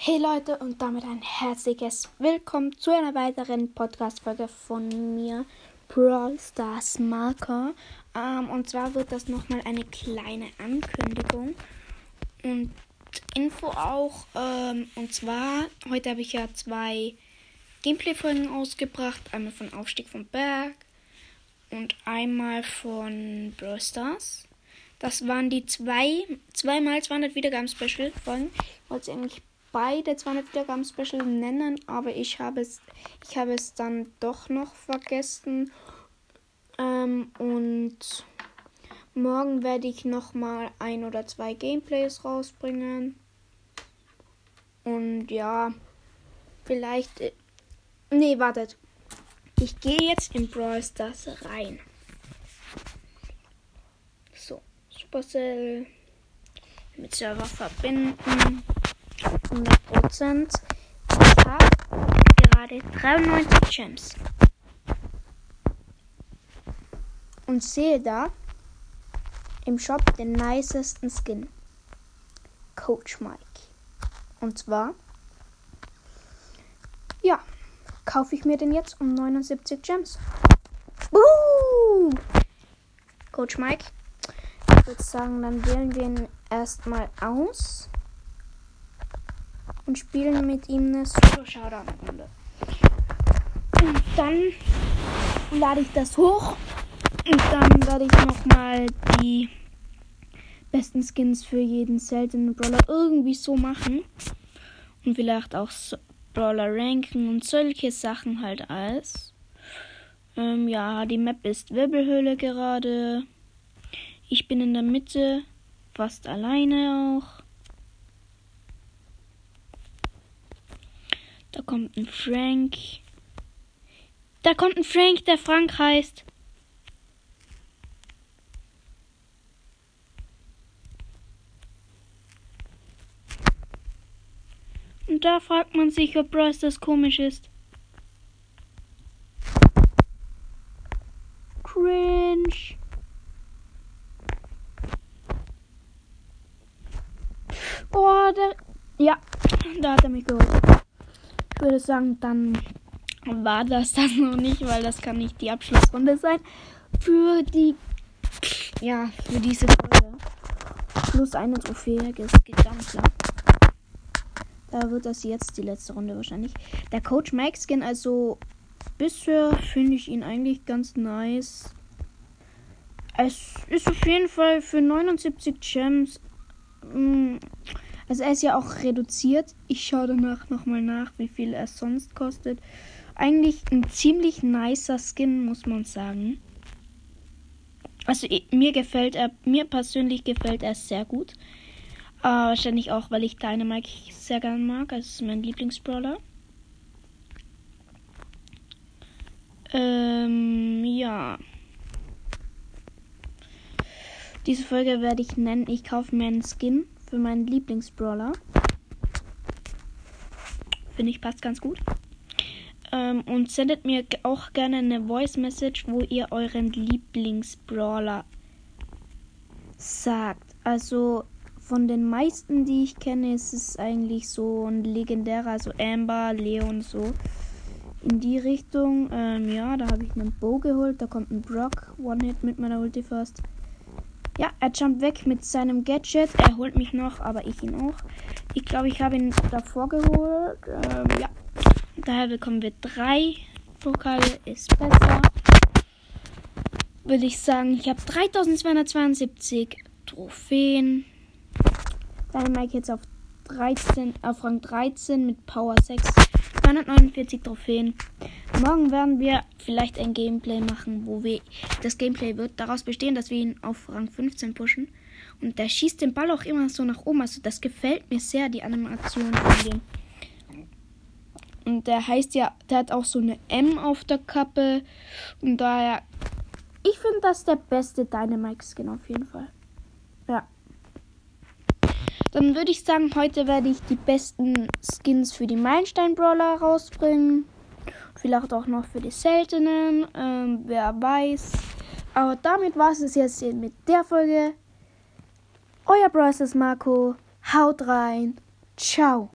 Hey Leute und damit ein herzliches Willkommen zu einer weiteren Podcast-Folge von mir, Brawl Stars Marker. Ähm, und zwar wird das nochmal eine kleine Ankündigung und Info auch. Ähm, und zwar, heute habe ich ja zwei Gameplay-Folgen ausgebracht. Einmal von Aufstieg vom Berg und einmal von Brawl Stars. Das waren die zwei, zweimal 200 Wiedergaben-Special-Folgen. Ich wollte eigentlich beide 200 Wiedergaben Special nennen, aber ich habe es, ich habe es dann doch noch vergessen. Ähm, und morgen werde ich noch mal ein oder zwei Gameplays rausbringen. Und ja, vielleicht. Äh, nee, wartet. Ich gehe jetzt in Brawl Stars rein. So, Supercell mit Server verbinden. 100 Prozent. Ich habe gerade 93 Gems. Und sehe da im Shop den nicesten Skin. Coach Mike. Und zwar, ja, kaufe ich mir den jetzt um 79 Gems. Uh! Coach Mike. Ich würde sagen, dann wählen wir ihn erstmal aus und spielen mit ihm eine Solo-Showdown-Runde. Und dann lade ich das hoch und dann werde ich nochmal die besten Skins für jeden seltenen Brawler irgendwie so machen. Und vielleicht auch so Brawler ranken und solche Sachen halt alles. Ähm, ja, die Map ist Wirbelhöhle gerade. Ich bin in der Mitte, fast alleine auch. Da kommt ein Frank. Da kommt ein Frank, der Frank heißt. Und da fragt man sich, ob Bryce das komisch ist. Cringe. Oh, der. Ja, da hat er mich geholt. Würde sagen, dann war das das noch nicht, weil das kann nicht die Abschlussrunde sein. Für die, ja, für diese Folge. Plus eine Trophäe, klar. Da wird das jetzt die letzte Runde wahrscheinlich. Der Coach Mike Skin, also bisher finde ich ihn eigentlich ganz nice. Es ist auf jeden Fall für 79 Gems. Mh, mm, also er ist ja auch reduziert. Ich schaue danach nochmal nach, wie viel er sonst kostet. Eigentlich ein ziemlich nicer Skin, muss man sagen. Also mir gefällt er, mir persönlich gefällt er sehr gut. Äh, wahrscheinlich auch, weil ich Dynamite sehr gern mag. Das ist mein Lieblingsbrawler. Ähm, ja. Diese Folge werde ich nennen, ich kaufe mir einen Skin für meinen Lieblingsbrawler. Finde ich passt ganz gut. Ähm, und sendet mir auch gerne eine Voice Message, wo ihr euren Lieblingsbrawler sagt. Also von den meisten, die ich kenne, ist es eigentlich so ein legendärer, also Amber, Leon, so in die Richtung. Ähm, ja, da habe ich einen Bow geholt. Da kommt ein Brock, One-Hit mit meiner Ulti First. Ja, er jumpt weg mit seinem Gadget. Er holt mich noch, aber ich ihn auch. Ich glaube, ich habe ihn davor geholt. Ähm, ja. Daher bekommen wir drei Pokale. Ist besser. Würde ich sagen, ich habe 3272 Trophäen. Dann Mike jetzt auf 13, auf Rang 13 mit Power 6. 249 Trophäen. Morgen werden wir vielleicht ein Gameplay machen, wo wir. Das Gameplay wird daraus bestehen, dass wir ihn auf Rang 15 pushen. Und der schießt den Ball auch immer so nach oben. Also das gefällt mir sehr, die Animation von dem. Und der heißt ja, der hat auch so eine M auf der Kappe. Und daher. Ich finde das der beste Dynamite-Skin auf jeden Fall. Ja. Dann würde ich sagen, heute werde ich die besten Skins für die Meilenstein-Brawler rausbringen. Vielleicht auch noch für die seltenen. Ähm, wer weiß. Aber damit war es jetzt mit der Folge. Euer Bros. Marco. Haut rein. Ciao.